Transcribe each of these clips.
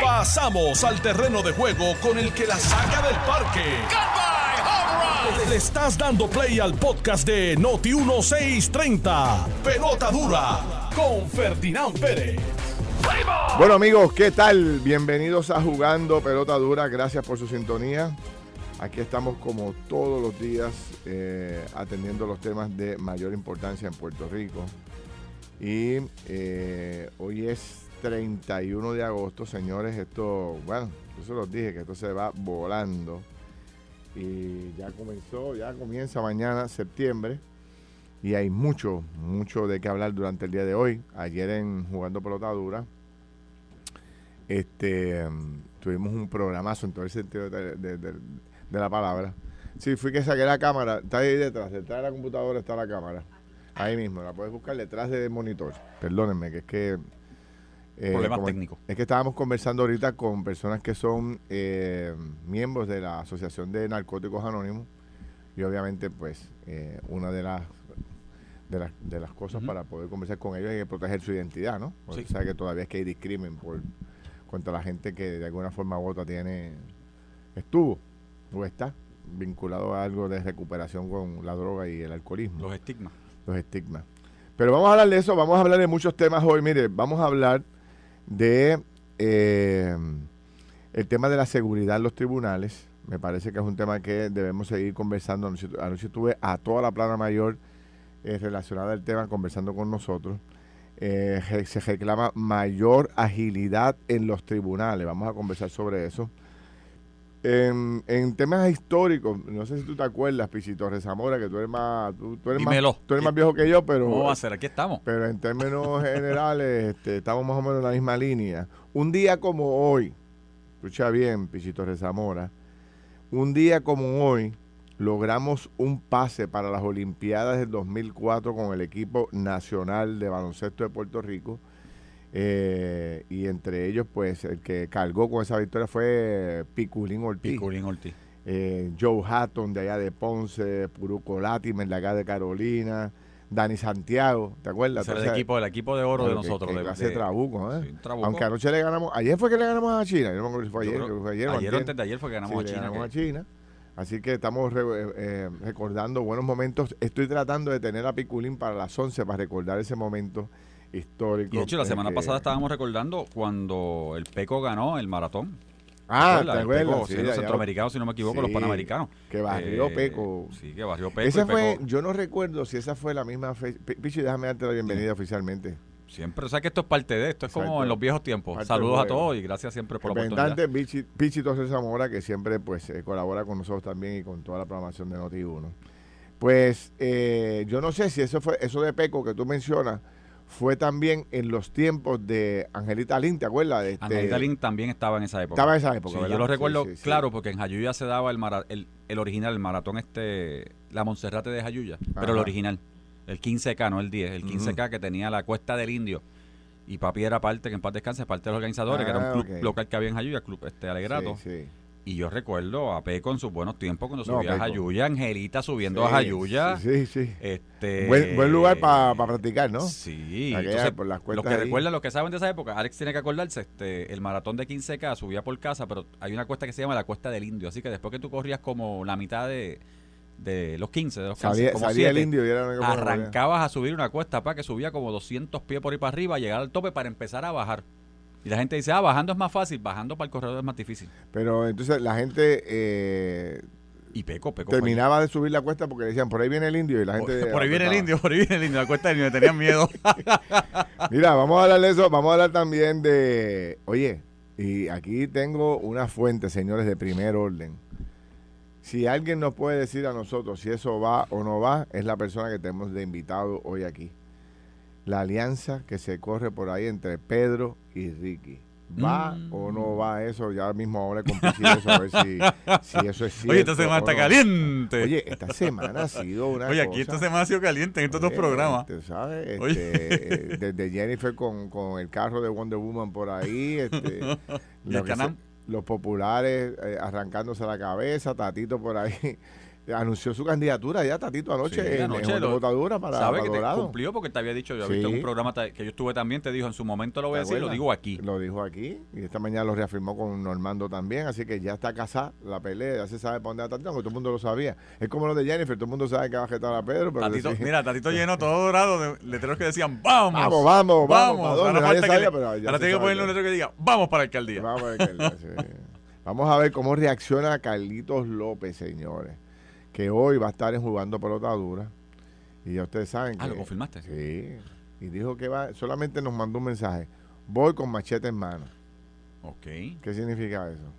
Pasamos al terreno de juego con el que la saca del parque. Le estás dando play al podcast de Noti 1630. Pelota dura con Ferdinand Pérez. Bueno amigos, ¿qué tal? Bienvenidos a Jugando Pelota Dura. Gracias por su sintonía. Aquí estamos como todos los días eh, atendiendo los temas de mayor importancia en Puerto Rico. Y eh, hoy es 31 de agosto, señores. Esto, bueno, yo se los dije que esto se va volando. Y ya comenzó, ya comienza mañana, septiembre. Y hay mucho, mucho de qué hablar durante el día de hoy. Ayer en Jugando Pelota Dura, este, tuvimos un programazo en todo el sentido de- de la palabra. Sí, fui que saqué la cámara, está ahí detrás, detrás de la computadora está la cámara. Ahí mismo, la puedes buscar detrás del monitor. Perdónenme, que es que... eh, Problemas como- técnicos. Es que estábamos conversando ahorita con personas que son eh, miembros de la Asociación de Narcóticos Anónimos y obviamente pues eh, una de las de las, de las cosas para poder conversar con ellos es proteger su identidad, ¿no? Porque Sí. sabe que todavía es que hay discrimen por contra la gente que de alguna forma u otra tiene estuvo o está vinculado a algo de recuperación con la droga y el alcoholismo Los estigmas. los estigmas. Pero vamos a hablar de eso, vamos a hablar de muchos temas hoy. Mire, vamos a hablar de eh, el tema de la seguridad en los tribunales. Me parece que es un tema que debemos seguir conversando. Anoche, anoche tuve a toda la plana mayor eh, relacionada al tema conversando con nosotros. Eh, se reclama mayor agilidad en los tribunales. Vamos a conversar sobre eso. En, en temas históricos, no sé si tú te acuerdas, Pichito Rezamora, que tú eres más, tú, tú eres más, tú eres más viejo que yo, pero ¿Cómo va a ser? Aquí estamos. pero en términos generales este, estamos más o menos en la misma línea. Un día como hoy, escucha bien, Pichito Rezamora, un día como hoy logramos un pase para las Olimpiadas del 2004 con el equipo nacional de baloncesto de Puerto Rico. Eh, y entre ellos, pues, el que cargó con esa victoria fue Piculín Ortiz. Piculín Ortiz. Eh, Joe Hatton de allá de Ponce, Puruco Latimer de acá de Carolina, Dani Santiago, ¿te acuerdas? Ese el equipo, el equipo de oro de que- nosotros. que de- trabuco, ¿eh? Sí, un trabuco. Aunque anoche le ganamos, ayer fue que le ganamos a China, yo no me acuerdo si fue ayer, creo- fue ayer, ayer antes de ayer fue que ganamos Sí, a le China. ganamos que- a China. Así que estamos re- eh, eh, recordando buenos momentos. Estoy tratando de tener a Piculín para las 11 para recordar ese momento histórico. Y de hecho, la semana que- pasada estábamos recordando cuando el Peco ganó el maratón. Ah, ¿Te ¿te acuerdas? El acuerdas? Peco, Sí, siendo allá- centroamericano, si no me equivoco, los panamericanos. que barrió Eh, Peco. Sí, que barrió Peco. Esa fue, Peco yo no recuerdo si esa fue la misma fecha. Pi- Pichi, déjame darte la bienvenida oficialmente. Siempre, o sea que esto es parte de esto, es Exacto. como en los viejos tiempos. Parte Saludos a todos y gracias siempre por la oportunidad. Pichi, Pichi Torres Zamora, que siempre pues eh, colabora con nosotros también y con toda la programación de Noti1. Pues eh, yo no sé si eso fue eso de Peco que tú mencionas fue también en los tiempos de Angelita Lin, ¿te acuerdas? De este- Angelita Lin también estaba en esa época. Estaba en esa época, yo lo recuerdo sí, sí. claro porque en Jayuya se daba el, mara- el, el original, el maratón este, la Monserrate de Jayuya, pero el original, el 15K, no el 10, el 15K que tenía la Cuesta del Indio. Y papi era parte, que en paz descanse, parte de los organizadores, que era Ah, un club ok. local que había en Jayuya, club este Alegrato. Sí. Y yo recuerdo a Peco en sus buenos tiempos cuando No, subía a. Jayuya, Angelita subiendo Sí, a Jayuya. Sí, sí. Este, Buen, buen lugar para practicar, ¿no? Sí, Aquella, entonces, por las los que ahí. recuerdan, los que saben de esa época, Alex tiene que acordarse, este, el maratón de 15K subía por casa, pero hay una cuesta que se llama la Cuesta del Indio, así que después que tú corrías como la mitad de, de los 15, de los 15, Salía, como el indio y era arrancabas a subir una cuesta para que subía como 200 pies por ahí para arriba, llegar al tope para empezar a bajar. Y la gente dice, ah, bajando es más fácil, bajando para el corredor es más difícil. Pero entonces la gente eh, Y Peco, Peco. terminaba de subir la cuesta porque decían, por ahí viene el indio y la Por, gente... por ahí viene el indio, por ahí viene el indio, la cuesta del indio, me tenían miedo. Mira, vamos a hablar de eso, vamos a hablar también de, oye, y aquí tengo una fuente, señores, de primer orden. Si alguien nos puede decir a nosotros si eso va o no va, es la persona que tenemos de invitado hoy aquí. La alianza que se corre por ahí entre Pedro y Ricky. ¿Va Mm. o no va eso? Ya mismo hablé con eso, a ver si, si eso es cierto. Oye, esta semana está no. caliente. Oye, esta semana ha sido una Oye, aquí cosa- esta semana ha sido caliente en estos dos programas. este, ¿sabes? Oye. Este, desde Jennifer con, con el carro de Wonder Woman por ahí, este, Y el se- los populares eh, arrancándose la cabeza, Tatito por ahí anunció su candidatura ya, Tatito, anoche, Sí, en, anoche en lo- votadura para, ¿Sabe que te cumplió? Porque te había dicho, yo Sí. he visto en un programa que yo estuve también, te dijo, en su momento lo voy a ¿Te decir, lo digo aquí. Lo dijo aquí y esta mañana lo reafirmó con Normando también, así que ya está casada la pelea, ya se sabe para dónde va Tatito, aunque todo el mundo lo sabía. Es como lo de Jennifer, todo el mundo sabe que va a jetar a Pedro, pero Tatito, sí. mira, Tatito llenó todo dorado de letreros que decían, vamos. Vamos, vamos, vamos. Ahora, falta que le- ahora tiene que ponerle un letrero que diga, vamos para la alcaldía. A sí. Vamos a ver cómo reacciona Carlitos López, señores, que hoy va a estar en jugando pelota dura. Y ya ustedes saben que... Ah, ¿lo confirmaste? Sí. Y dijo que va, solamente nos mandó un mensaje. Voy con machete en mano. Ok. ¿Qué significa eso?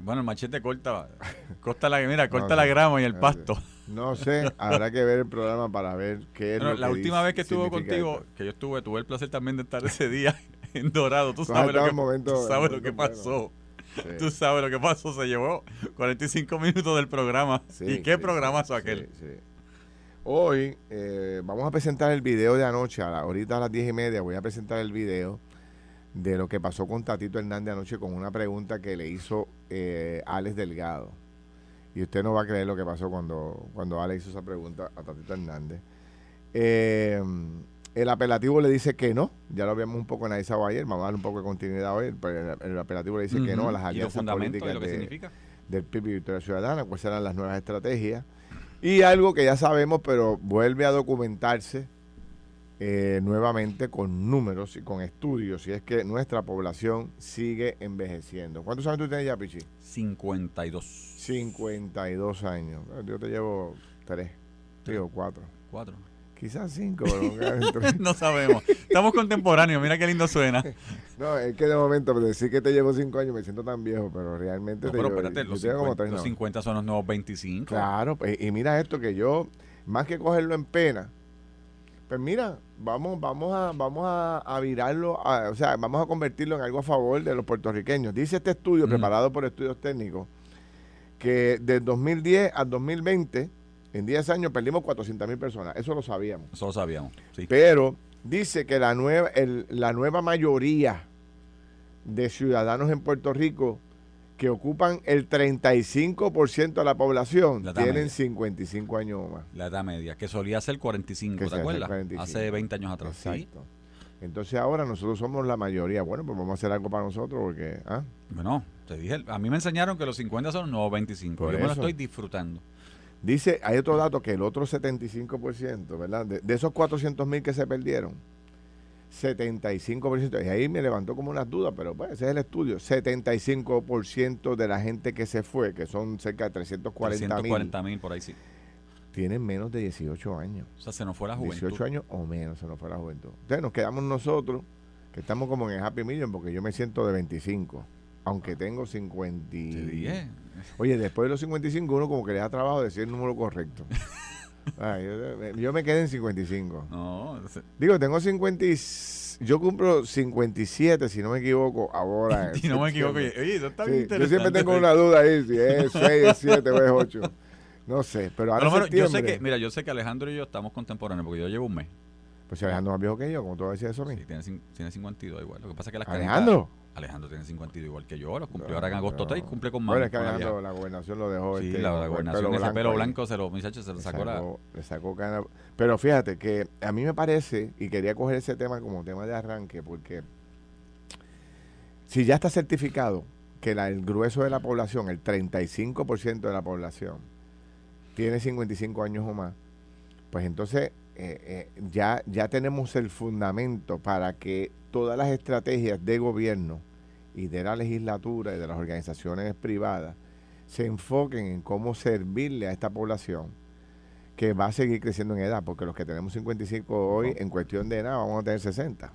Bueno, el machete corta, corta la, mira, corta No la grama y el pasto. No sé, habrá que ver el programa para ver qué es Bueno, lo que la última vez que significa contigo, esto. que yo estuve, tuve el placer también de estar ese día en Dorado. Tú has sabes lo que, tú sabes lo que pasó. Sí. Tú sabes lo que pasó. Se llevó 45 minutos del programa. Sí, ¿Y qué sí, programazo aquel? sí. Hoy eh, vamos a presentar el video de anoche, a la- ahorita a las 10 y media voy a presentar el video de lo que pasó con Tatito Hernández anoche con una pregunta que le hizo eh, Alex Delgado. Y usted no va a creer lo que pasó cuando, cuando Alex hizo esa pregunta a Tatito Hernández. Eh, el apelativo le dice que no, ya lo habíamos un poco analizado ayer, vamos a darle un poco de continuidad hoy, pero el, el apelativo le dice que no a las alianzas políticas lo que de- significa. del PIB y Victoria Ciudadana, cuáles serán las nuevas estrategias. Y algo que ya sabemos, pero vuelve a documentarse eh, nuevamente con números y con estudios, y es que nuestra población sigue envejeciendo. ¿Cuántos años tú tienes ya, Pichi? 52. 52 años. Yo te llevo 3, digo 4. 4. Quizás 5, pero no sabemos. Estamos contemporáneos. Mira qué lindo suena. No, es que de momento, decir que te llevo 5 años me siento tan viejo, pero realmente No, te pero llevo- espérate, los tengo como 50, tres, los no. 50 son los nuevos 25. Claro, pues, y mira esto que yo, más que cogerlo en pena, pues mira, vamos, vamos a, vamos a, a virarlo, a- o sea, vamos a convertirlo en algo a favor de los puertorriqueños. Dice este estudio, Mm. preparado por estudios técnicos, que del 2010 al 2020, en 10 años perdimos 400 mil personas. Eso lo sabíamos. Eso lo sabíamos. Sí. Pero dice que la nueva, el- la nueva mayoría de ciudadanos en Puerto Rico que ocupan el 35% de la población La tienen media. 55 años o más. La edad media, que solía ser 45, Que ¿te acuerdas? 45. Hace 20 años atrás. Sí. Exacto. Entonces ahora nosotros somos la mayoría. Bueno, pues vamos a hacer algo para nosotros porque... ¿ah? Bueno, te dije, a mí me enseñaron que los 50 son los nuevos 25. Por Yo me lo eso. estoy disfrutando. Dice, hay otro dato que el otro 75%, ¿verdad? De, de esos 400 mil que se perdieron, 75%, y ahí me levantó como unas dudas, pero pues ese es el estudio, 75% de la gente que se fue, que son cerca de 340 mil, 340 mil por ahí sí. tienen menos de 18 años. O sea, se nos fue la juventud. 18 años o menos se nos fue la juventud. Entonces nos quedamos nosotros, que estamos como en el Happy Million, porque yo me siento de 25, aunque tengo 50. y-. Oye, después de los 55 uno como que le da trabajo decir el número correcto. Ay, yo, yo me quedé en 55. No, se- Digo, tengo 50 y- Yo cumplo 57, si no me equivoco, ahora. si no me equivoco, septiembre. oye, eso está Sí, bien yo interesante. siempre tengo una duda ahí, si es 6, es 7 o es 8. No sé, pero ahora lo menos, yo sé septiembre, que, mira, yo sé que Alejandro y yo estamos contemporáneos porque yo llevo un mes. Pues si Alejandro es más viejo que yo, como tú vas a decir eso a mí. Sí, tiene, tiene 52 igual. Lo que pasa es que las Alejandro. canicas- Alejandro tiene 52 igual que yo. Los cumplió No, ahora en agosto pero- 3 cumple con más. Bueno, es que Alejandro, la gobernación lo dejó. Sí, este, la, con la gobernación, ese blanco pelo ahí. blanco, se lo, muchachos, se lo sacó la... sacó, le sacó cana. Pero fíjate que a mí me parece, y quería coger ese tema como tema de arranque, porque si ya está certificado que la- el grueso de la población, el 35% de la población, tiene 55 años o más, pues entonces eh, eh, ya, ya tenemos el fundamento para que todas las estrategias de gobierno y de la legislatura y de las organizaciones privadas se enfoquen en cómo servirle a esta población que va a seguir creciendo en edad, porque los que tenemos 55 hoy, en cuestión de edad, vamos a tener 60.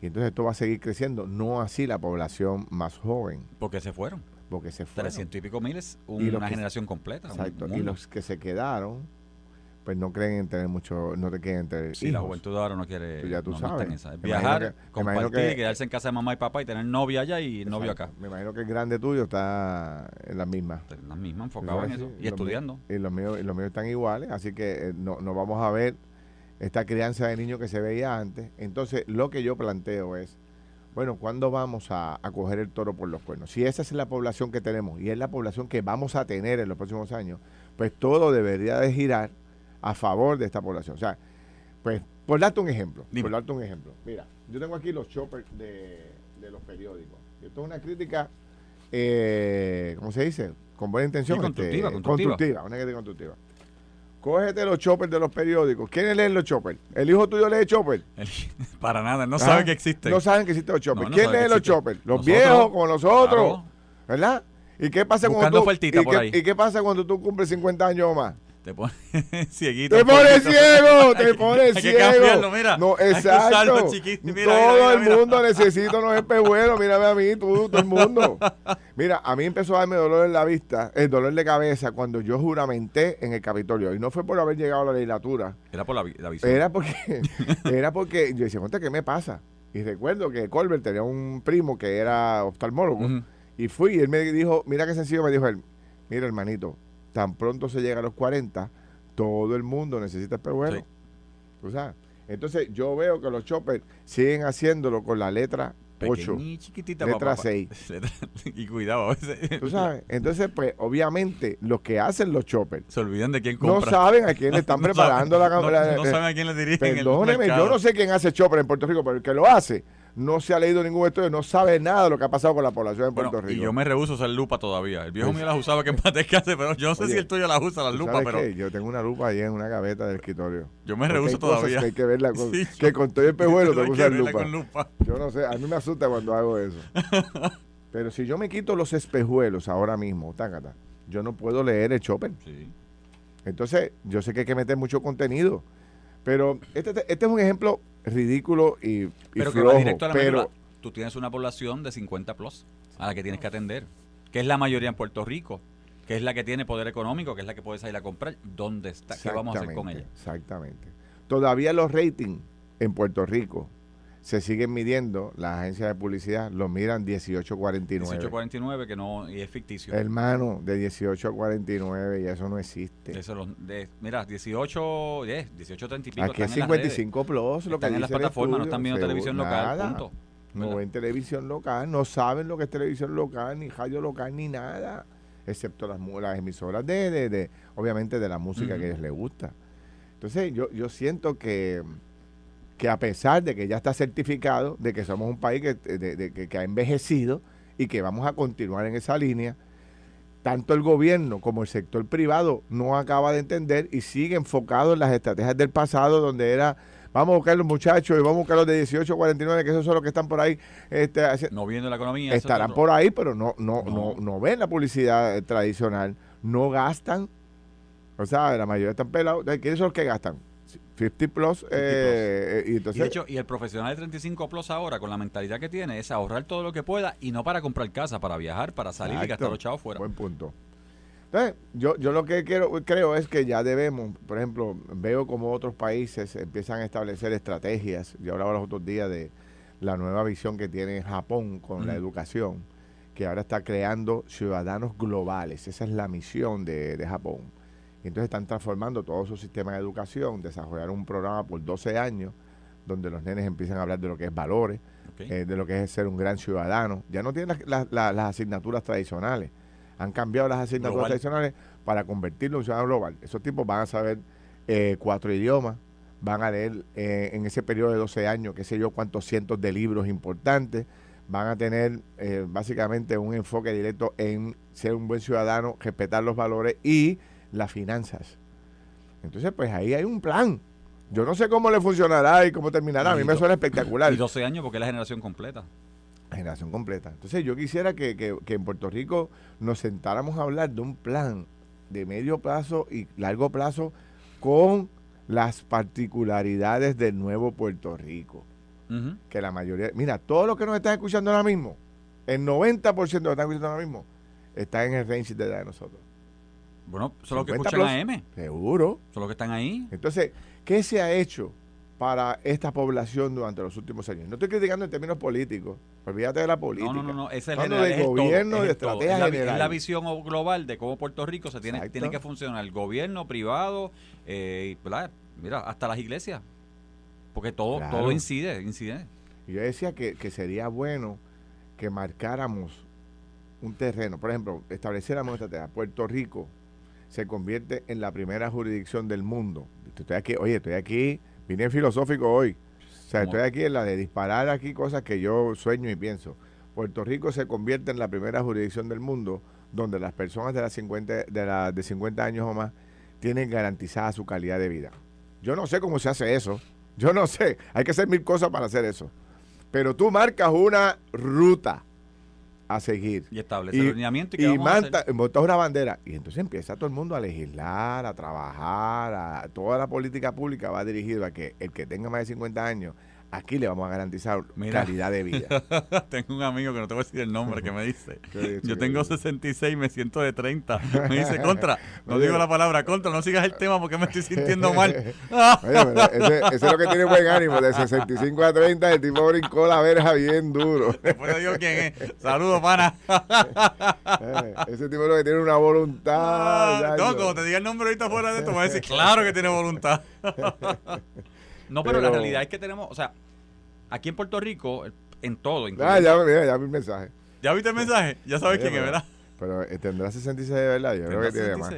Y entonces esto va a seguir creciendo, no así la población más joven, Porque se fueron. porque se fueron. 300 y pico miles, Y una que- generación completa. un Exacto. Y los que se quedaron, pues no creen en tener mucho, no te quieren tener Sí, la juventud ahora no quiere. Ya tú no, no está sabes. en esa. Viajar, que- compartir, que- quedarse en casa de mamá y papá y tener novia allá y novio acá. Me imagino que el grande tuyo está en las mismas. Las mismas enfocadas en eso. sí. Y estudiando. Y los míos, y los míos están iguales, así que eh, no, no vamos a ver esta crianza de niños que se veía antes. Entonces, lo que yo planteo es, bueno, ¿cuándo vamos a, a, coger el toro por los cuernos? Si esa es la población que tenemos y es la población que vamos a tener en los próximos años, pues todo debería de girar a favor de esta población. O sea, pues, por darte un ejemplo, por darte un ejemplo. Mira, yo tengo aquí los choppers de, los periódicos. Esto es una crítica, eh, ¿cómo se dice? Con buena intención. Este, constructiva, constructiva. constructiva. Una crítica constructiva. Cógete los choppers de los periódicos. ¿Quiénes leen los choppers? ¿El hijo tuyo lee choppers? Para nada, no sabe que existen. No saben que existen los choppers. ¿Quién lee los choppers? Los viejos como nosotros. ¿Verdad? ¿Y qué pasa cuando tú, y, ¿Y qué pasa cuando tú cumples 50 años o más? Te pone cieguito. Te pone ciego, te pone ciego. mira. No, exacto. todo el mundo necesita unos espejuelos. Mírame a mí, tú, todo el mundo. Mira, a mí empezó a darme dolor en la vista, el dolor de cabeza cuando yo juramenté en el Capitolio. Y no fue por haber llegado a la legislatura. Era por la, visión. Era porque, era porque yo decía, ¿qué me pasa? Y recuerdo que Colbert tenía un primo que era oftalmólogo. Y fui y él me dijo, mira qué sencillo me dijo él. Mira, hermanito, tan pronto se llega a los 40, todo el mundo necesita espejuelos. Sí. sabes? Entonces yo veo que los choppers siguen haciéndolo con la letra 8. chiquitita, letra 6. y cuidado a veces. Tú sabes. Entonces, pues, obviamente, los que hacen los choppers. Se olvidan de quién compra. No saben a quién le están preparando la cámara. No, saben a quién le dirigen. Perdóneme, yo no sé quién hace chopper en Puerto Rico, pero el que lo hace no se ha leído ningún estudio, no sabe nada de lo que ha pasado con la población en Puerto Rico. Y yo me rehuso a usar lupa todavía. El viejo mío las usaba que en hace, pero yo no sé si el tuyo las usa, las lupas, pero. Qué? Yo tengo una lupa ahí en una gaveta del escritorio. Yo me rehuso todavía. Que hay que verla con, que con todo el pejuelo tengo que usar lupa. Yo no sé, a mí me asusta cuando hago eso. pero si yo me quito los espejuelos ahora mismo, tácata, yo no puedo leer el chopper. Sí. Entonces, yo sé que hay que meter mucho contenido. Pero este, este es un ejemplo ridículo y, y pero flojo, directo a la pero tú tienes una población de 50 plus a la que tienes que atender, que es la mayoría en Puerto Rico, que es la que tiene poder económico, que es la que puede salir a comprar. ¿Dónde está? ¿Qué vamos a hacer con ella? Exactamente. Todavía los ratings en Puerto Rico se siguen midiendo, las agencias de publicidad los miran 1849. 1849 que no y es ficticio. Hermano, de 18 a 49 y eso no existe. Eso de, mira, 18, 10, 18 30 y pico Aquí es 55 plus, lo están en las plataformas, no están viendo televisión local, punto. No ven televisión local, no saben lo que es televisión local, ni radio local, ni nada, excepto las, las emisoras de, de, de, obviamente, de la música que a ellos les gusta. Entonces, yo, yo siento que que a pesar de que ya está certificado, de que somos un país que, que, ha envejecido y que vamos a continuar en esa línea, tanto el gobierno como el sector privado no acaba de entender y sigue enfocado en las estrategias del pasado donde era vamos a buscar los muchachos y vamos a buscar los de 18 a 49 que esos son los que están por ahí este, no viendo la economía estarán por ahí pero no no, no. no ven la publicidad tradicional no gastan. O sea la mayoría están pelados. ¿quiénes son los que gastan? 50 plus. Eh, y, entonces, de hecho, y el profesional de 35 plus ahora, con la mentalidad que tiene, es ahorrar todo lo que pueda y no para comprar casa, para viajar, para salir y gastar los chavos fuera. Buen punto. Entonces, yo, yo lo que quiero, creo es que ya debemos, por ejemplo, veo como otros países empiezan a establecer estrategias. Yo hablaba los otros días de la nueva visión que tiene Japón con la educación, que ahora está creando ciudadanos globales. Esa es la misión de, de Japón entonces están transformando todo su sistema de educación, desarrollar un programa por 12 años donde los nenes empiezan a hablar de lo que es valores, eh, de lo que es ser un gran ciudadano. Ya no tienen las asignaturas tradicionales. Han cambiado las asignaturas tradicionales para convertirlo en un ciudadano global. Esos tipos van a saber eh, cuatro idiomas, van a leer eh, en ese periodo de 12 años, qué sé yo, cuántos cientos de libros importantes, van a tener básicamente un enfoque directo en ser un buen ciudadano, respetar los valores y las finanzas. Entonces, pues ahí hay un plan. Yo no sé cómo le funcionará y cómo terminará. A mí me suena espectacular. Y 12 años porque es la generación completa. La generación completa. Entonces yo quisiera que, que, en Puerto Rico nos sentáramos a hablar de un plan de medio plazo y largo plazo con las particularidades del nuevo Puerto Rico. Que la mayoría, mira, todo lo que nos están escuchando ahora mismo, el 90% de lo que están escuchando ahora mismo, está en el range de, de nosotros. Bueno, son los que escuchan a M. Seguro. Son los que están ahí. Entonces, ¿qué se ha hecho para esta población durante los últimos años? No estoy criticando en términos políticos. Olvídate de la política. No, no, no. Es el general, de gobierno, de estrategia es la, Es la visión global de cómo Puerto Rico se tiene, tiene que funcionar. El gobierno, privado, eh, mira, hasta las iglesias. Porque todo, todo incide, incide. Yo decía que, que sería bueno que marcáramos un terreno. Por ejemplo, estableciéramos esta tarea. Puerto Rico se convierte en la primera jurisdicción del mundo. Estoy aquí, oye, estoy aquí, vine filosófico hoy. O sea, estoy aquí en la de disparar aquí cosas que yo sueño y pienso. Puerto Rico se convierte en la primera jurisdicción del mundo donde las personas de, las 50, de, la, de 50 años o más tienen garantizada su calidad de vida. Yo no sé cómo se hace eso. Yo no sé. Hay que hacer mil cosas para hacer eso. Pero tú marcas una ruta a seguir. Y establece el lineamiento y, y montas una bandera. Y entonces empieza todo el mundo a legislar, a trabajar, a toda la política pública va dirigida a que el que tenga más de 50 años aquí le vamos a garantizar calidad de vida. tengo un amigo que no te voy a decir el nombre que me dice, yo tengo 66 y me siento de 30. Me dice, contra, no digo la palabra contra, no sigas el tema porque me estoy sintiendo mal. ese, es lo que tiene buen ánimo, de 65 a 30 el tipo brincó la verja bien duro. Después te digo quién es. Saludos, pana. Eh, ese tipo lo que tiene una voluntad. Ah, no, como te diga el nombre ahorita fuera de esto, me va a decir, claro que tiene voluntad. No, pero, la realidad es que tenemos, o sea, aquí en Puerto Rico, en todo. Ah, ya, mira, ya vi el mensaje. ¿Ya viste el mensaje? Ya sabes quién es, ¿verdad? Pero eh, tendrá 66 de verdad, yo creo que tiene más.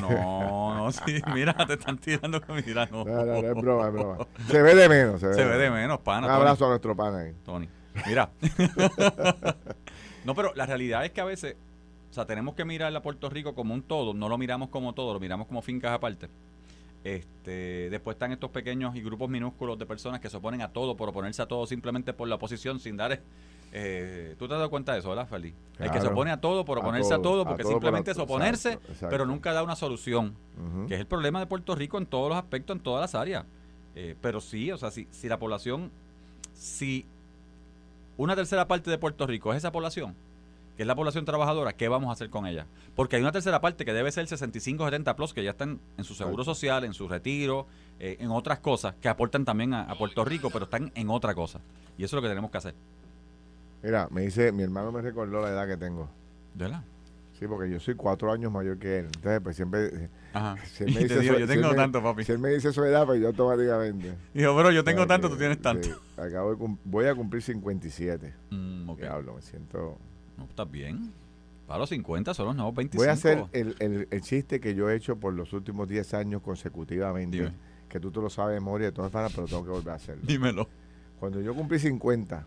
no, no, sí, mira, te están tirando con mira, no. No, no, no, es broma, es broma. Se ve de menos. Se ve, se ve de menos, pana. Un abrazo a nuestro pana ahí. Tony, mira. no, pero la realidad es que a veces, o sea, tenemos que mirar a Puerto Rico como un todo, no lo miramos como todo, lo miramos como fincas aparte. Este, después están estos pequeños y grupos minúsculos de personas que se oponen a todo por oponerse a todo simplemente por la oposición sin dar... Eh, ¿Tú te has dado cuenta de eso, verdad, Feli? El que se opone a todo por oponerse a todo, porque simplemente es oponerse, pero nunca da una solución, que es el problema de Puerto Rico en todos los aspectos, en todas las áreas. Eh, pero sí, o sea, si, si la población, si una tercera parte de Puerto Rico es esa población, que es la población trabajadora, ¿qué vamos a hacer con ella? Porque hay una tercera parte que debe ser 65-70 plus, que ya están en su seguro social, en su retiro, eh, en otras cosas, que aportan también a, Puerto Rico, pero están en otra cosa. Y eso es lo que tenemos que hacer. Mira, me dice, mi hermano me recordó la edad que tengo. ¿De verdad? Sí, porque yo soy cuatro años mayor que él. Entonces, pues siempre. Ajá. Si él me dice yo tengo tanto, papi. Si él me dice su edad, pues yo automáticamente. Dijo, pero yo tengo tanto, tú tienes tanto. acabo de, voy a cumplir 57. Mm, okay. hablo, me siento no, está bien. Para los 50 son los nuevos 25. Voy a hacer el, el, chiste que yo he hecho por los últimos 10 años consecutivamente. Que tú te lo sabes de memoria de todas maneras, pero tengo que volver a hacerlo. Dímelo. Cuando yo cumplí 50,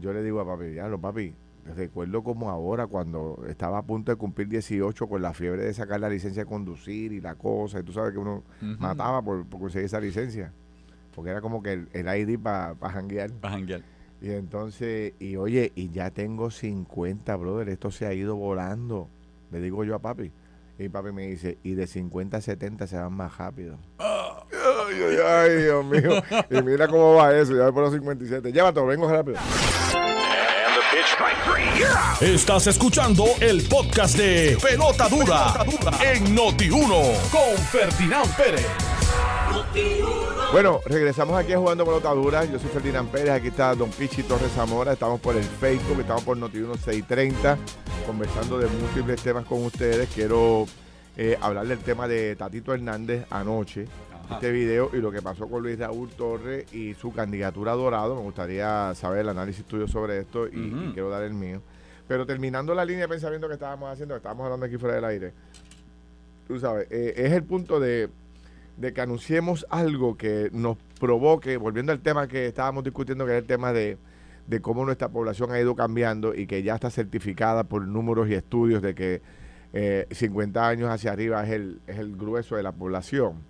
yo le digo a papi, ya lo papi, recuerdo como ahora cuando estaba a punto de cumplir 18 con la fiebre de sacar la licencia de conducir y la cosa, y tú sabes que uno mataba por, conseguir esa licencia, porque era como que el, el ID para pa janguear. Para janguear. Y entonces, y oye, y ya tengo 50, brother, esto se ha ido volando. Le digo yo a papi. Y papi me dice, y de 50 a 70 se van más rápido. Ay, ay, ay, Dios mío. Y mira cómo va eso, ya voy por los 57. Llévatelo, vengo rápido. Estás escuchando el podcast de Pelota Dura, en Noti1 con Ferdinand Pérez. Bueno, regresamos aquí a Jugando Pelota Dura. Yo soy Ferdinand Pérez, aquí está Don Pichi Torres Zamora. Estamos por el Facebook, estamos por Noti1 630, conversando de múltiples temas con ustedes. Quiero eh, hablar del tema de Tatito Hernández anoche, este video y lo que pasó con Luis Raúl Torres y su candidatura a Dorado. Me gustaría saber el análisis tuyo sobre esto y, quiero dar el mío. Pero terminando la línea de pensamiento que estábamos haciendo, que estábamos hablando aquí fuera del aire, tú sabes, eh, es el punto de de que anunciemos algo que nos provoque, volviendo al tema que estábamos discutiendo, que es el tema de, cómo nuestra población ha ido cambiando y que ya está certificada por números y estudios de que 50 eh, años hacia arriba es el, es el grueso de la población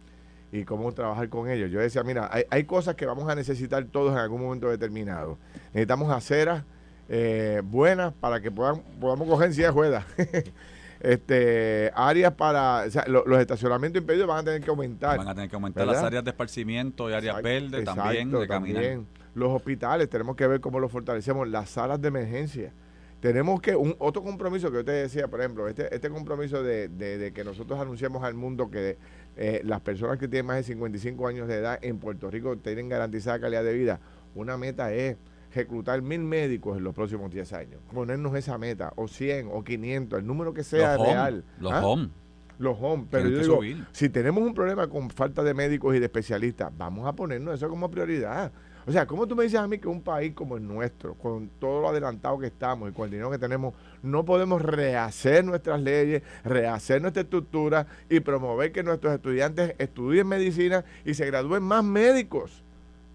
y cómo trabajar con ellos. Yo decía, mira, hay, hay cosas que vamos a necesitar todos en algún momento determinado. Necesitamos aceras eh, buenas para que puedan, podamos coger en silla de este áreas para los estacionamientos impedidos van a tener que aumentar van a tener que aumentar las áreas de esparcimiento y áreas verdes también de caminar. los hospitales tenemos que ver cómo los fortalecemos. Las salas de emergencia. Tenemos que un otro compromiso que usted decía por ejemplo este este compromiso de, de, que nosotros anunciamos al mundo que eh, las personas que tienen más de 55 años de edad en Puerto Rico tienen garantizada calidad de vida una meta es reclutar mil médicos en los próximos 10 años. Ponernos esa meta, o 100, o 500, el número que sea real. los ¿Ah? home. Los home. Pero yo digo, si tenemos un problema con falta de médicos y de especialistas, vamos a ponernos eso como prioridad. O sea, ¿cómo tú me dices a mí que un país como el nuestro, con todo lo adelantado que estamos y con el dinero que tenemos, no podemos rehacer nuestras leyes, rehacer nuestra estructura y promover que nuestros estudiantes estudien medicina y se gradúen más médicos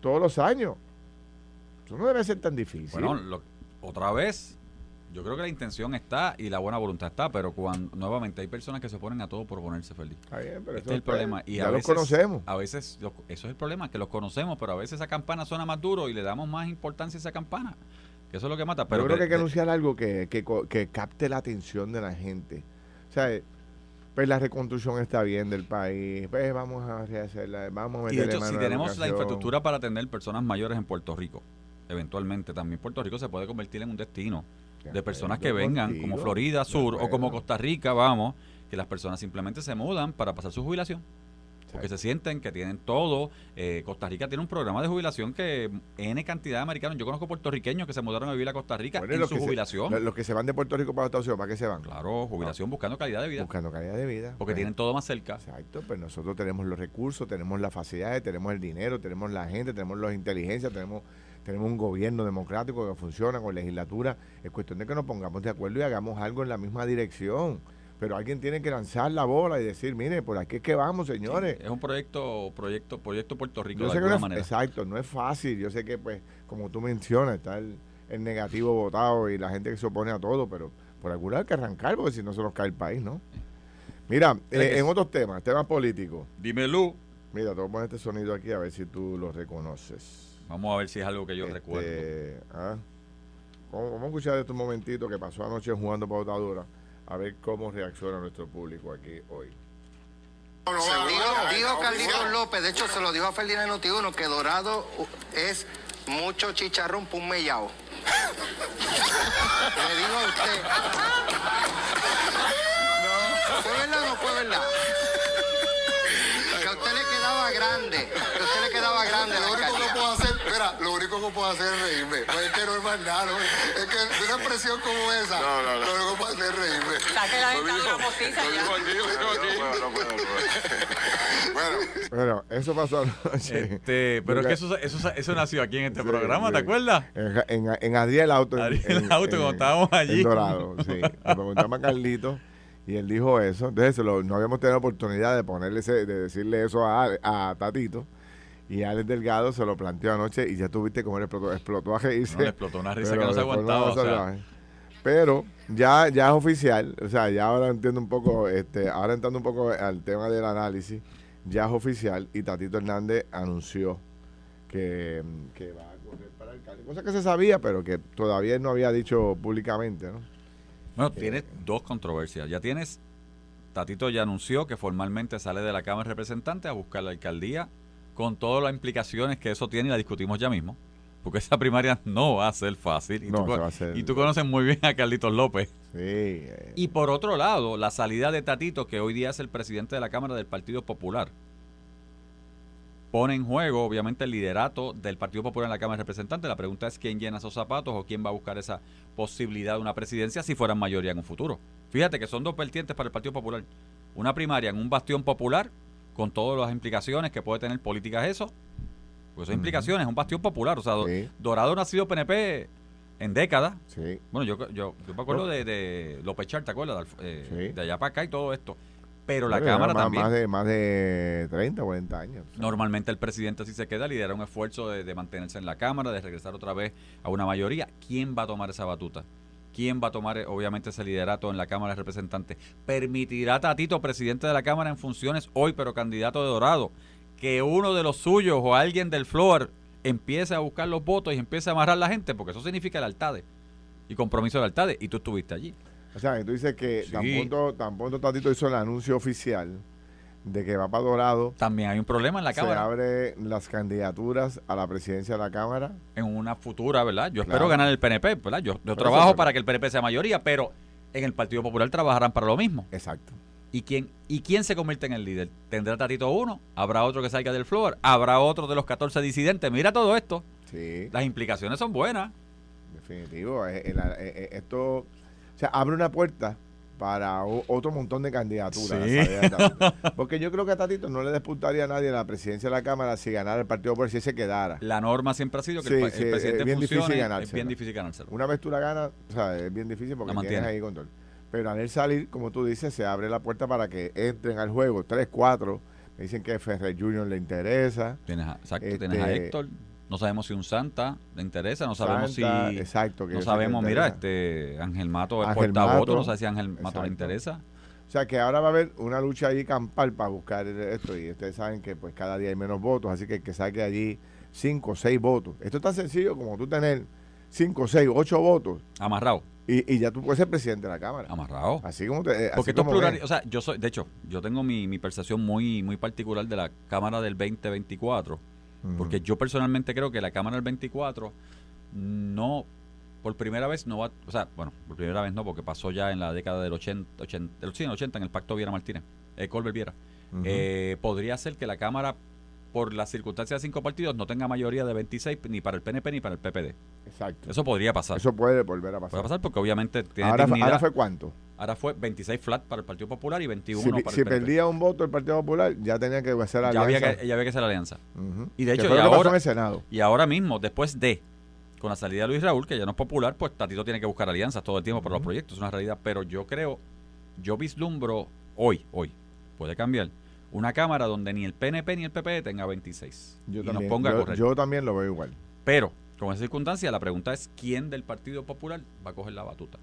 todos los años? Eso no debe ser tan difícil. Bueno, otra vez, yo creo que la intención está y la buena voluntad está, pero cuando nuevamente hay personas que se ponen a todo por ponerse feliz. este es el problema. Y ya a los conocemos. A veces, eso es el problema, que los conocemos, pero a veces esa campana suena más duro y le damos más importancia a esa campana. Que eso es lo que mata. Pero yo creo que, hay que anunciar algo que, que, capte la atención de la gente. O sea, pues la reconstrucción está bien del país, pues vamos a rehacerla, vamos a Y de hecho, si tenemos la infraestructura para atender personas mayores en Puerto Rico, eventualmente también Puerto Rico se puede convertir en un destino de personas que vengan, como Florida Sur o como Costa Rica, vamos, que las personas simplemente se mudan para pasar su jubilación. Porque se sienten que tienen todo. Eh, Costa Rica tiene un programa de jubilación que N cantidad de americanos. Yo conozco puertorriqueños que se mudaron a vivir a Costa Rica en su jubilación. los que se van de Puerto Rico para Estados Unidos, ¿para qué se van? Claro, jubilación buscando calidad de vida. Buscando calidad de vida. Porque tienen todo más cerca. Exacto, pues nosotros tenemos los recursos, tenemos las facilidades, tenemos el dinero, tenemos la gente, tenemos las inteligencias, tenemos tenemos un gobierno democrático que funciona con legislatura. Es cuestión de que nos pongamos de acuerdo y hagamos algo en la misma dirección. Pero alguien tiene que lanzar la bola y decir, mire, por aquí es que vamos, señores. es un proyecto, proyecto, proyecto Puerto Rico de alguna manera. Exacto, no es fácil. Yo sé que, pues, como tú mencionas, está el, negativo votado y la gente que se opone a todo, pero por alguna hay que arrancar porque si no se nos cae el país, ¿no? Mira, eh, en otros temas, temas políticos. Dímelo. Mira, te voy a poner este sonido aquí a ver si tú lo reconoces. Vamos a ver si es algo que yo este, recuerdo. ¿ah? Vamos, a escuchar este momentito que pasó anoche jugando pautadura, a ver cómo reacciona nuestro público aquí hoy. dijo, Carlitos López, de hecho se lo dijo a Ferdinand Notiuno, que Dorado es mucho chicharrón por un mellao. Le digo a usted. No, ¿fue verdad o no fue verdad? Que a usted le quedaba grande, lo único que puedo hacer es reírme. Pues es que no es más nada. ¿no? Es que una expresión como esa, no, no, no. lo único que puedo hacer es reírme. Saque la dentadura postiza ya. Bueno, bueno, eso pasó anoche. Este, pero es que eso, eso, eso nació aquí en este programa, ¿te acuerdas? En, en, en Adriel Auto. Adriel Auto, cuando estábamos allí. En Dorado, sí. Le preguntamos a Carlito y él dijo eso. Entonces lo, no habíamos tenido oportunidad de ponerle ese, de decirle eso a, a Tatito. Y Alex Delgado se lo planteó anoche y ya tuviste como él explotó, explotó a reírse. No, le explotó una risa que no se aguantaba. Pero ya, ya es oficial, o sea, ya ahora entiendo un poco, este, ahora entrando un poco al tema del análisis, ya es oficial y Tatito Hernández anunció que, que va a correr para el alcalde. Cosa que se sabía, pero que todavía no había dicho públicamente, ¿no? Bueno, tienes dos controversias. Ya tienes, Tatito ya anunció que formalmente sale de la Cámara de Representantes a buscar la alcaldía con todas las implicaciones que eso tiene y la discutimos ya mismo. Porque esa primaria no va a ser fácil. Y, tú, y tú conoces muy bien a Carlitos López. Sí. Eh. Y por otro lado, la salida de Tatito, que hoy día es el presidente de la Cámara del Partido Popular, pone en juego, obviamente, el liderato del Partido Popular en la Cámara de Representantes. La pregunta es quién llena esos zapatos o quién va a buscar esa posibilidad de una presidencia si fueran mayoría en un futuro. Fíjate que son dos vertientes para el Partido Popular. Una primaria en un bastión popular con todas las implicaciones que puede tener políticas eso. Pues esas implicaciones, es un bastión popular. O sea, Dorado no ha sido PNP en décadas. Sí. Bueno, yo, yo, yo me acuerdo de, de López Char, ¿te acuerdas? Eh, de allá para acá y todo esto. Pero la Cámara también. Más de, más de 30, 40 años. Normalmente el presidente, si se queda, lidera un esfuerzo de, de mantenerse en la Cámara, de regresar otra vez a una mayoría. ¿Quién va a tomar esa batuta? Quién va a tomar eh, obviamente ese liderato en la Cámara de Representantes. Permitirá Tatito, presidente de la Cámara en funciones hoy, pero candidato de Dorado, que uno de los suyos o alguien del Flor empiece a buscar los votos y empiece a amarrar a la gente, porque eso significa el altade y compromiso del altade, y tú estuviste allí. O sea, tú dices que tan, pronto, tan pronto Tatito hizo el anuncio oficial de que va para Dorado. También hay un problema en la Cámara. Se abre las candidaturas a la presidencia de la Cámara. En una futura, ¿verdad? Yo espero ganar el PNP, ¿verdad? Yo, trabajo para que el PNP sea mayoría, pero en el Partido Popular trabajarán para lo mismo. Exacto. ¿Y quién, ¿Y quién se convierte en el líder? ¿Tendrá Tatito uno? ¿Habrá otro que salga del floor? ¿Habrá otro de los 14 disidentes? Mira todo esto. Sí. Las implicaciones son buenas. Definitivo. Eh, eh, eh, esto, o sea, abre una puerta para otro montón de candidaturas. Sí. Porque yo creo que a Tatito no le disputaría a nadie la presidencia de la Cámara si ganara el Partido Popular, si ese quedara. La norma siempre ha sido que Sí, el, pa- sí, el presidente es bien difícil es bien difícil ganárselo. Una vez tú la ganas, o sea, es bien difícil porque tienes ahí control. Pero al él salir, como tú dices, se abre la puerta para que entren al juego. Tres, cuatro. Me dicen que Ferrer Jr. le interesa. Tienes a, exacto, tienes a Este- Héctor. No sabemos si un Santa le interesa, no sabemos Santa, si... exacto, que no que sabemos, mira, este Ángel Mato es portavoto, Mato, no sé si Ángel Mato exacto. le interesa. O sea que ahora va a haber una lucha ahí campal para buscar esto. Y ustedes saben que pues cada día hay menos votos, así que el que saque allí cinco o seis votos. Esto es tan sencillo como tú tener cinco, seis, ocho votos Amarrado, y, y ya tú puedes ser presidente de la Cámara. amarrado. Así como te, eh, así Porque esto es plural, ven. o sea, yo soy, de hecho, yo tengo mi, mi percepción muy, muy particular de la Cámara del 2024, Porque yo personalmente creo que la Cámara del 24 no, por primera vez no va, o sea, bueno, por primera vez no, porque pasó ya en la década del 80, 80, del- sí, en el 80 en el Pacto Viera Martínez, eh, Colbert Viera. Eh, podría ser que la Cámara, por las circunstancias de cinco partidos, no tenga mayoría de 26 ni para el PNP ni para el PPD. Exacto. Eso podría pasar. Eso puede volver a pasar. Puede pasar porque obviamente tiene ahora, fue- dignidad. ahora fue cuánto? Ahora fue 26 flat para el Partido Popular y 21 Si, para si el PNP. perdía un voto el Partido Popular, ya tenía que hacer ya alianza. había, que, ya había que hacer la alianza. Y de hecho, y ahora- en el Senado. Y ahora mismo, después de, con la salida de Luis Raúl, que ya no es popular, pues Tatito tiene que buscar alianzas todo el tiempo para los proyectos, es una realidad. Pero yo creo, yo vislumbro hoy, hoy, puede cambiar, una Cámara donde ni el PNP ni el PP tenga 26. Yo y también, nos ponga yo- yo también lo veo igual. Pero, con esa circunstancia, la pregunta es, ¿quién del Partido Popular va a coger la batuta?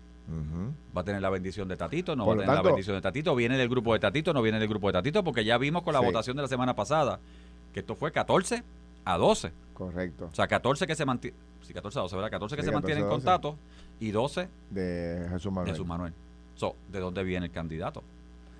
¿Va a tener la bendición de Tatito? ¿No Por va a tener tanto- la bendición de Tatito? ¿Viene del grupo de Tatito? ¿No viene del grupo de Tatito? Porque ya vimos con la Sí. votación de la semana pasada que esto fue 14 a 12. Correcto. O sea, 14 que se mantienen, sí, 14 a 12, ¿verdad? 14 que Sí, se 14 mantienen 12. contacto y 12 De Jesús Manuel. Jesús Manuel. So, ¿De dónde viene el candidato?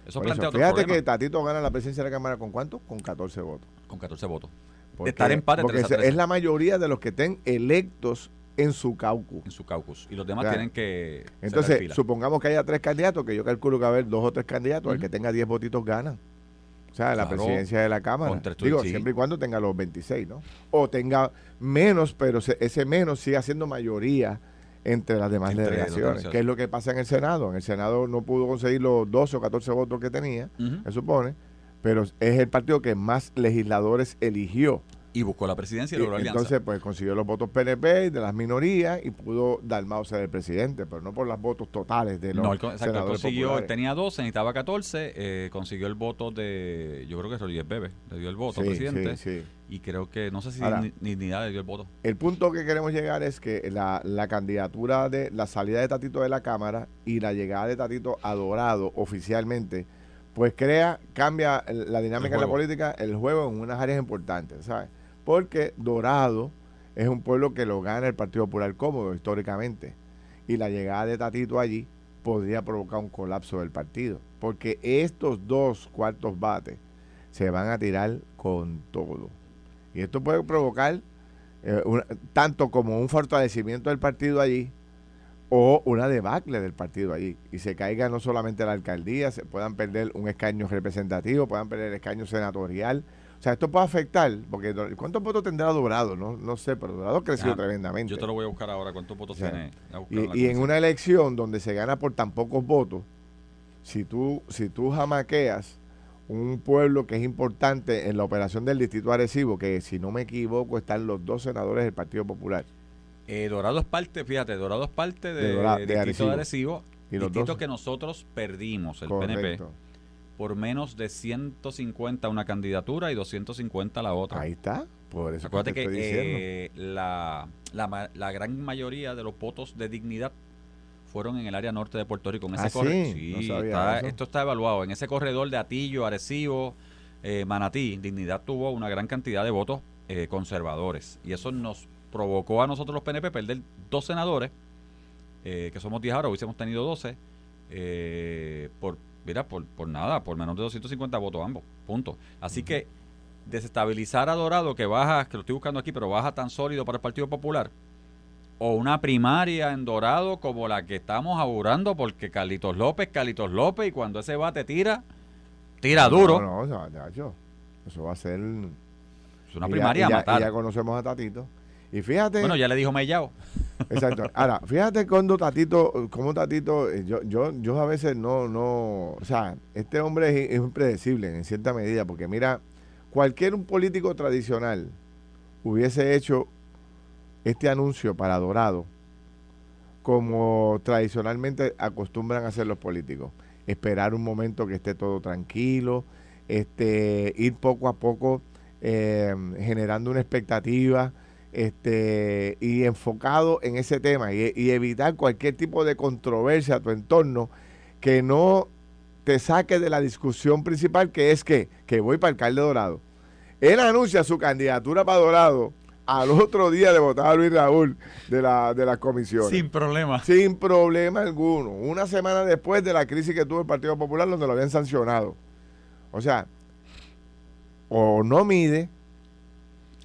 Eso plantea otro fíjate problema que Tatito gana la presidencia de la Cámara con cuánto? Con 14 votos. con 14 votos. Porque, estar en empate, porque 3 a es- 13. es la mayoría de los que estén electos en su caucus. en su caucus. Y los demás tienen que Entonces, supongamos que haya tres candidatos, que yo calculo que va a haber dos o tres candidatos, el que tenga 10 votitos gana. O sea, la presidencia de la Cámara. Digo, sí. siempre y cuando tenga los 26, ¿no? O tenga menos, pero se- ese menos siga siendo mayoría entre las demás Entre delegaciones. Que es lo que pasa en el Senado. En el Senado no pudo conseguir los 12 o 14 votos que tenía, se supone, pero es el partido que más legisladores eligió. Y buscó la presidencia y Y logró alianza. entonces, pues consiguió los votos PNP de las minorías y pudo Dalmau ser el presidente, pero no por los votos totales de los no, con- exacto, senadores consiguió, populares. tenía 12, necesitaba 14, eh, consiguió el voto de, yo creo que Rodríguez Bebe, le dio el voto Sí, presidente. sí, sí. Y creo que, no sé si Ahora- ni, Dignidad le dio el voto. El punto que queremos llegar es que la, la candidatura de la salida de Tatito de la Cámara y la llegada de Tatito a Dorado oficialmente, pues crea, cambia el- la dinámica El de la política, el juego en unas áreas importantes, ¿sabes? Porque Dorado es un pueblo que lo gana el Partido Popular cómodo históricamente. Y la llegada de Tatito allí podría provocar un colapso del partido. Porque estos dos cuartos bates se van a tirar con todo. Y esto puede provocar eh, tanto como un fortalecimiento del partido allí o una debacle del partido allí. Y se caiga no solamente la alcaldía, se puedan perder un escaño representativo, puedan perder el escaño senatorial. O sea, esto puede afectar, porque ¿cuántos votos tendrá Dorado? No, no sé, pero Dorado ha crecido Ah, tremendamente. Yo te lo voy a buscar ahora, ¿cuántos votos O sea, tiene? A Y, en una elección donde se gana por tan pocos votos, si tú, si tú jamaqueas un pueblo que es importante en la operación del distrito Arecibo, que si no me equivoco están los dos senadores del Partido Popular. Eh, Dorado es parte, fíjate, Dorado es parte de, De Dora- del de distrito Arecibo. Arecibo, Y los distrito dos- que nosotros perdimos, el PNP. Por menos de 150 una candidatura y 250 la otra. Ahí está. Por eso Acuérdate te que estoy eh, la, la, la gran mayoría de los votos de dignidad fueron en el área norte de Puerto Rico. En ese Ah, corre- sí, no está- esto está evaluado. En ese corredor de Atillo, Arecibo, eh, Manatí, Dignidad tuvo una gran cantidad de votos eh, conservadores. Y eso nos provocó a nosotros los PNP perder dos senadores, eh, que somos 10 ahora, hubiésemos tenido 12, eh, por, mira, por, por nada, por menos de 250 votos ambos. Punto. Así que desestabilizar a Dorado, que baja, que lo estoy buscando aquí, pero baja tan sólido para el Partido Popular, o una primaria en Dorado como la que estamos augurando, porque Carlitos López, Carlitos López, y cuando ese bate tira, tira duro. No, no, eso va a ser... Es una ya- primaria a matar. ya conocemos a Tatito. Y fíjate. Bueno, ya le dijo Mellao. Exacto. Ahora, fíjate cuando Tatito, como Tatito, eh, yo, yo, yo a veces no, no, o sea, este hombre es, es impredecible en cierta medida, porque mira, cualquier un político tradicional hubiese hecho este anuncio para Dorado, como tradicionalmente acostumbran a hacer los políticos. Esperar un momento que esté todo tranquilo, este, ir poco a poco eh, generando una expectativa este, y enfocado en ese tema y, y evitar cualquier tipo de controversia a tu entorno que no te saque de la discusión principal que es que, que voy para alcalde Dorado. Él anuncia su candidatura para Dorado al otro día de votar a Luis Raúl de la, de las comisiones. Sin problema. Sin problema alguno. Una semana después de la crisis que tuvo el Partido Popular, donde lo habían sancionado. O sea, o no mide,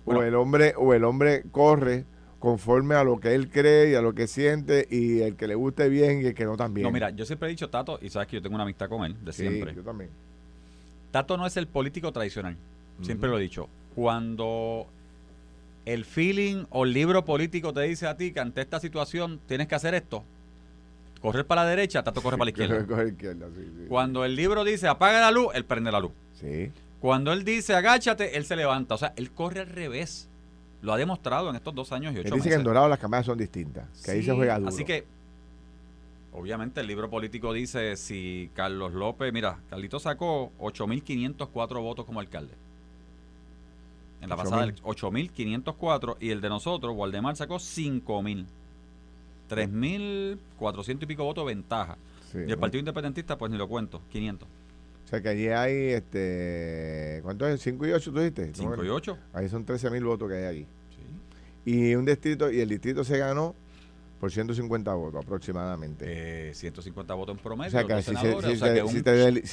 Bueno. o el hombre, o el hombre corre conforme a lo que él cree y a lo que siente, y el que le guste bien y el que no también. No, mira, yo siempre he dicho Tato, y sabes que yo tengo una amistad con él, de Sí, siempre. yo también. Tato no es el político tradicional. Siempre lo he dicho. Cuando el feeling o el libro político te dice a ti que ante esta situación tienes que hacer esto, correr para la derecha, Tato corre para la izquierda. Coge izquierda, sí, sí. Cuando el libro dice apaga la luz, él prende la luz. Sí. Cuando él dice agáchate, él se levanta. O sea, él corre al revés. Lo ha demostrado en estos dos años y Él ocho dice que en. Dorado las cámaras son distintas, que ahí se juega duro. Así que, obviamente, el libro político dice si Carlos López, mira, Carlito sacó 8.504 votos como alcalde. En la pasada, 8.000. 8.504 y el de nosotros, Waldemar, sacó 5.000. 3.400 y pico votos ventaja. Sí, y el ¿no? Partido Independentista, pues ni lo cuento, 500. O sea que allí hay, este, ¿cuánto es? ¿5 y 8 tú dijiste? 5 y 8. Ahí son 13 mil votos que hay allí. Sí. Y un distrito, y el distrito se ganó por 150 votos aproximadamente. Eh, 150 votos en promedio. o sea que si se, si se- que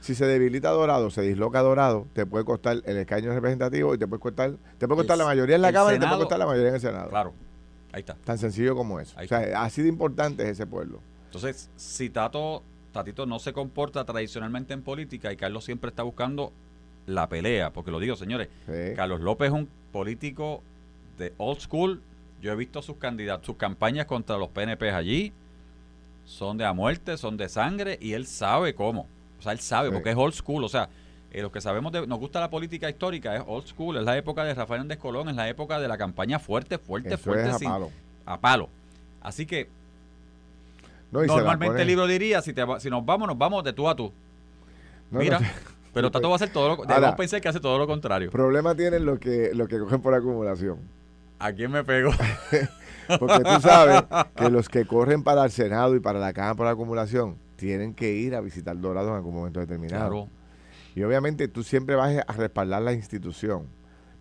si se debilita Dorado, se disloca Dorado, te puede costar el escaño representativo y te puede costar, te puede costar El- la mayoría en la Cámara y te puede costar la mayoría en el Senado. Claro, ahí está. Tan sencillo como eso. Ahí o sea, así de importante es ese pueblo. Entonces, si Tato, Tatito no se comporta tradicionalmente en política y Carlos siempre está buscando la pelea, porque lo digo, señores, Sí. Carlos López es un político de old school. Yo he visto sus candidatos, sus campañas contra los PNP allí. Son de a muerte, son de sangre y él sabe cómo. O sea, él sabe Sí. porque es old school. O sea, eh, los que sabemos, de, nos gusta la política histórica, es old school. Es la época de Rafael Andrés Colón, es la época de la campaña fuerte, fuerte, Eso fuerte, palo. a palo. Así que No, normalmente el libro diría, si, te si nos vamos, nos vamos de tú a tú. no, Mira, no, pero Tato va a hacer todo lo Ahora- Debemos pensar que hace todo lo contrario. problema tienen los que, los que cogen por acumulación. ¿A quién me pego? Porque tú sabes que los que corren para el Senado y para la Cámara por acumulación tienen que ir a visitar Dorado en algún momento determinado. claro. Y obviamente tú siempre vas a respaldar la institución.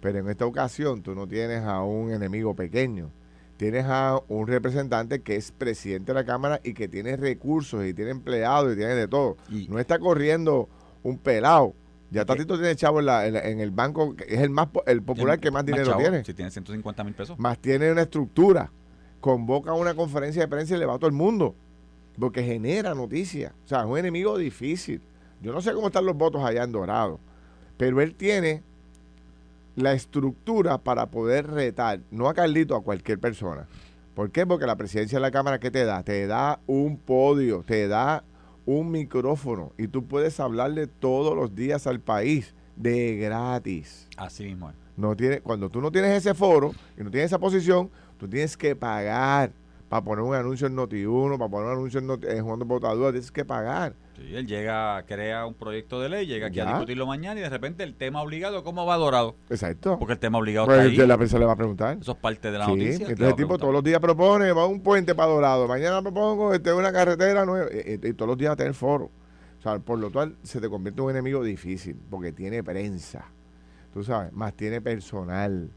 Pero en esta ocasión tú no tienes a un enemigo pequeño. Tienes a un representante que es presidente de la Cámara y que tiene recursos y tiene empleados y tiene de todo. Y- no está corriendo un pelado. Ya. Tatito tiene chavo en, la- en la- en el banco, es el más el popular que más dinero chavo, tiene. Si tiene 150 mil pesos. Más tiene una estructura. Convoca una conferencia de prensa y le va a todo el mundo. Porque genera noticias. O sea, es un enemigo difícil. Yo no sé cómo están los votos allá en Dorado. Pero él tiene la estructura para poder retar, no a Carlito, a cualquier persona. ¿Por qué? Porque la presidencia de la Cámara, ¿qué te da? Te da un podio, te da un micrófono y tú puedes hablarle todos los días al país de gratis. Así mismo. No tiene, cuando tú no tienes ese foro y no tienes esa posición, tú tienes que pagar para poner un anuncio en Noti1, para poner un anuncio en, Noti- en Juan de Botadura, tienes que pagar. Sí, él llega, crea un proyecto de ley, llega aquí a Ya. discutirlo mañana y de repente el tema obligado, ¿cómo va Dorado? Exacto. Porque el tema obligado Pues, está ahí. la prensa le va a preguntar. Eso es parte de la Sí, noticia. entonces a el tipo todos los días propone, va a un puente para Dorado, mañana propongo este, una carretera nueva, y, y- y todos los días va a tener foro. O sea, por lo cual se te convierte en un enemigo difícil, porque tiene prensa, tú sabes, más tiene personal,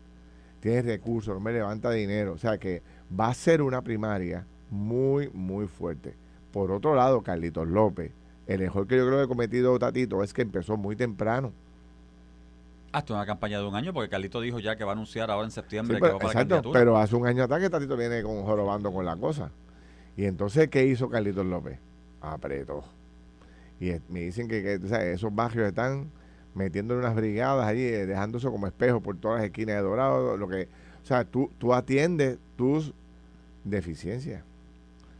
tiene recursos, no me levanta dinero, o sea que va a ser una primaria muy, muy fuerte. Por otro lado, Carlitos López, el error que yo creo que ha cometido Tatito es que empezó muy temprano. Hasta una campaña de un año, porque Carlito dijo ya que va a anunciar ahora en septiembre Sí, que pero, va para la exacto, candidatura. pero hace un año atrás que Tatito viene con jorobando con la cosa. Y entonces, ¿qué hizo Carlitos López? Apretó. Y me dicen que, esos barrios están metiéndole unas brigadas allí, eh, dejando eso como espejo por todas las esquinas de Dorado, lo que, O sea, tú, tú atiendes tus deficiencias.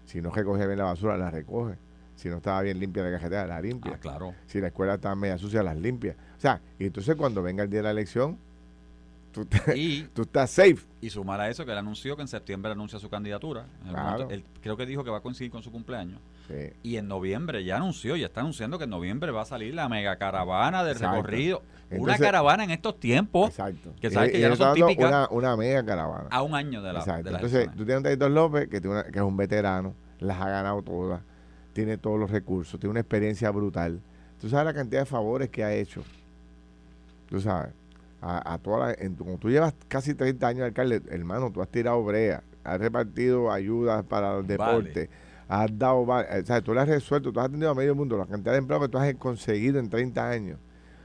Si no recoge bien la basura, la recoge. Si no estaba bien limpia la cajetera, la limpia. Ah, claro. Si la escuela está media sucia, las limpia. O sea, y entonces cuando venga el día de la elección, tú, te- Y, tú estás safe. y sumar a eso que él anunció que en septiembre anuncia su candidatura. Claro. momento- él creo que dijo que va a coincidir con su cumpleaños. Sí. Y en noviembre ya anunció, ya está anunciando que en noviembre va a salir la mega caravana del Exacto. recorrido. una caravana en estos tiempos, Exacto. que sabes Y- que y ya no son típicas. Una, una mega caravana. a un año de la Exacto. de Entonces, tú tienes a Taito López, que, tiene una- que es un veterano, las ha ganado todas, tiene todos los recursos, tiene una experiencia brutal. Tú sabes la cantidad de favores que ha hecho. Tú sabes, a, a toda la, en tu- como tú llevas casi 30 años de alcalde, hermano, tú has tirado brea, has repartido ayudas para los deportes, has dado, o sea, tú le has resuelto, tú has atendido a medio mundo, la cantidad de empleados que tú has conseguido en 30 años.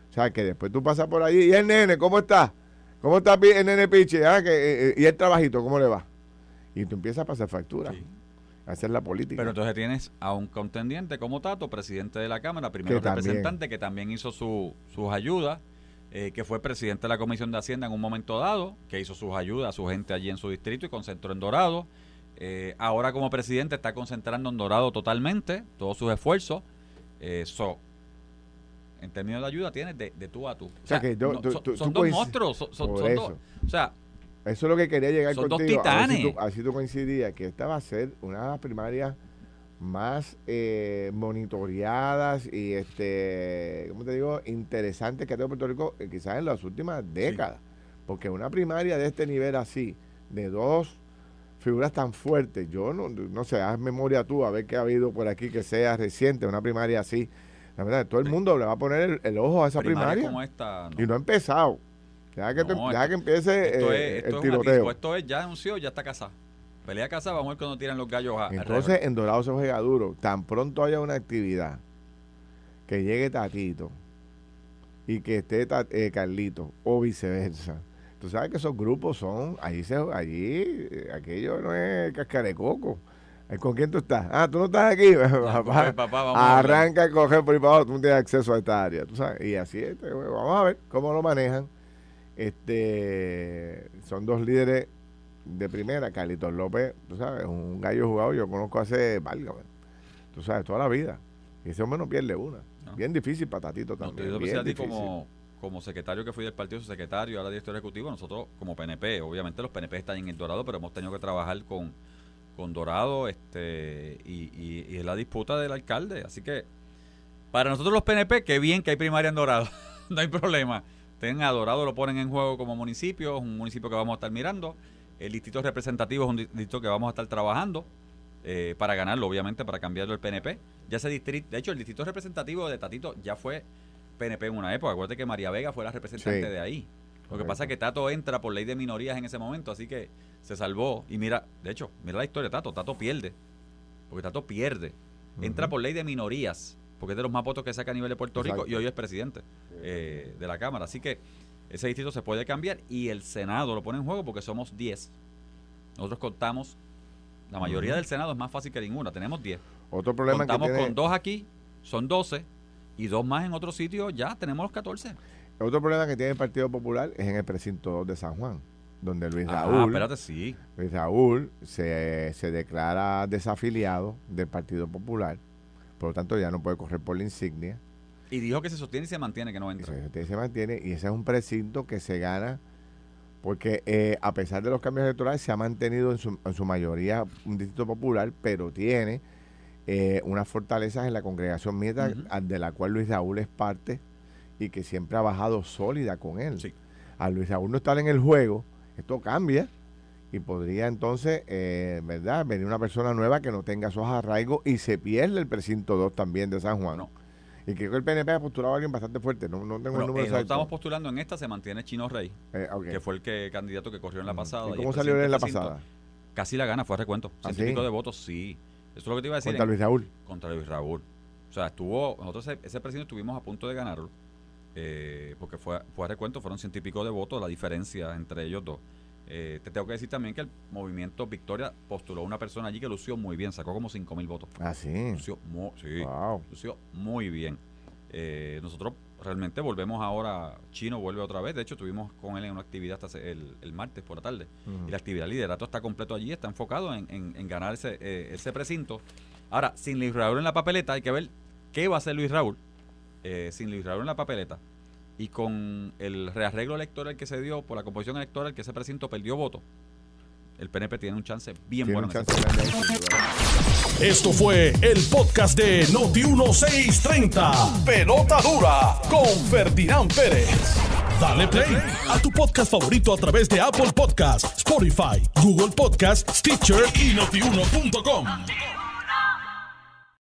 O sea, que después tú pasas por allí y el nene, ¿cómo está? ¿Cómo está el nene Piche? Ah, que, eh, eh, ¿Y el trabajito, cómo le va? Y tú empiezas a pasar factura. Sí. A hacer la política. Pero entonces tienes a un contendiente como Tato, presidente de la Cámara, también. representante, que también hizo su- sus ayudas, eh, que fue presidente de la Comisión de Hacienda en un momento dado, que hizo sus ayudas a su gente allí en su distrito y concentró en Dorado. Eh, ahora como presidente está concentrando en Dorado totalmente, todos sus esfuerzos. Eh, so, en términos de ayuda tienes de, de tú a tú. O sea, que yo- tú- son tú- son tú dos monstruos, son, son- son eso. dos. O sea, Eso es lo que quería llegar Son dos contigo. Si titanes. tú- Así tú coincidías, que esta va a ser una de las primarias más eh, monitoreadas y, este, ¿cómo te digo?, interesantes que ha tenido Puerto Rico eh, quizás en las últimas décadas. Porque una primaria de este nivel así, de dos figuras tan fuertes, yo no, no sé, haz memoria tú a ver qué ha habido por aquí que sea reciente, una primaria así. La verdad, todo el mundo le va a poner el, el ojo a esa primaria. como esta. no. Y no ha empezado. Deja que, te- No, deja esto- que empiece Esto eh, es, esto el tiroteo. esto es, ya anunció, ya está casada. Pelea casada, vamos a ver cuando tiran los gallos a Entonces, en Dorado se juega duro. Tan pronto haya una actividad que llegue Tatito y que esté eh, Carlito o viceversa. Tú sabes que esos grupos son, allí, se, allí eh, aquello no es cascarecoco. Eh, ¿Con quién tú estás? Ah, tú no estás aquí. papá, coger, papá, vamos arranca a coger por ahí para abajo, tú no tienes acceso a esta área. ¿tú sabes? Y así es. Vamos a ver cómo lo manejan. Este, son dos líderes de primera. Carlitos López, tú sabes, un gallo jugado, yo conozco hace, válgame, tú sabes, toda la vida. Y ese hombre no pierde una. No. Bien difícil para Tatito No, te también. bien a ti difícil. como, como secretario que fui del partido, secretario, ahora director ejecutivo, nosotros como PNP, obviamente los PNP están en el Dorado, pero hemos tenido que trabajar con, con Dorado este y, y, y es la disputa del alcalde. Así que para nosotros los PNP, qué bien que hay primaria en Dorado, no hay problema. Tengan a Dorado, lo ponen en juego como municipio, es un municipio que vamos a estar mirando. El distrito representativo es un distrito que vamos a estar trabajando eh, para ganarlo, obviamente, para cambiarlo el PNP. Ya ese distrito, de hecho, el distrito representativo de Tatito ya fue PNP en una época. Acuérdate que María Vega fue la representante Sí. de ahí. Lo que pasa es que Tato entra por ley de minorías en ese momento, así que se salvó. Y mira, de hecho, mira la historia de Tato. Tato pierde. Porque Tato pierde. Entra por ley de minorías, porque es de los más votos que saca a nivel de Puerto Rico y hoy es presidente eh, de la Cámara. Así que ese distrito se puede cambiar y el Senado lo pone en juego porque somos 10. Nosotros contamos, la mayoría del Senado es más fácil que ninguna, tenemos 10. Otro problema que Contamos tiene, con dos aquí, son 12, y dos más en otro sitio, ya tenemos los 14. otro problema que tiene el Partido Popular es en el precinto 2 de San Juan, donde Luis Ah, Raúl, espérate, sí. Luis Raúl se, se declara desafiliado del Partido Popular, por lo tanto ya no puede correr por la insignia. Y dijo que se sostiene y se mantiene, que no Y entra. se, se mantiene y ese es un precinto que se gana porque eh, a pesar de los cambios electorales se ha mantenido en su, en su mayoría un distrito popular, pero tiene eh, unas fortalezas en la congregación Mieta, Ujú. a- de la cual Luis Raúl es parte y que siempre ha bajado sólida con él. Sí. A Luis Raúl no estar en el juego, esto cambia y podría entonces, eh, ¿verdad?, venir una persona nueva que no tenga esos arraigos y se pierde el precinto 2 también de San Juan. No. Y creo que el PNP ha postulado a alguien bastante fuerte, no, no tengo Bueno, el número eh, exacto. estamos postulando en esta, se mantiene Chino Rey, Eh, que fue el que candidato que corrió en la Mm. pasada. ¿Y y cómo el salió él en la pasada? Casi la gana, fue a recuento. ¿Ah, y sí? de votos, sí. Eso es lo que te iba a decir. Contra en- Luis Raúl. contra Luis Raúl. O sea, estuvo, nosotros ese, ese estuvimos a punto de ganarlo, eh, porque fue, fue a recuento, fueron ciento y pico de votos, la diferencia entre ellos dos. Eh, te tengo que decir también que el movimiento Victoria postuló a una persona allí que lució muy bien, sacó como 5 mil votos. Ah, sí. Lució, mu- sí, Wow. lució muy bien. Eh, nosotros realmente volvemos ahora, Chino vuelve otra vez, de hecho estuvimos con él en una actividad hasta el, el martes por la tarde, y la actividad de liderato está completo allí, está enfocado en, en, ganar ese, eh, ese precinto. Ahora, sin Luis Raúl en la papeleta, hay que ver qué va a hacer Luis Raúl sin Luis Raúl en la papeleta y con el rearreglo electoral que se dio por la composición electoral que ese precinto perdió voto, el PNP tiene un chance bien bueno. Esto fue el podcast de Noti 1630. Pelota dura con Ferdinand Pérez. Dale play a tu podcast favorito a través de Apple Podcasts, Spotify, Google Podcasts, Stitcher y notiuno.com.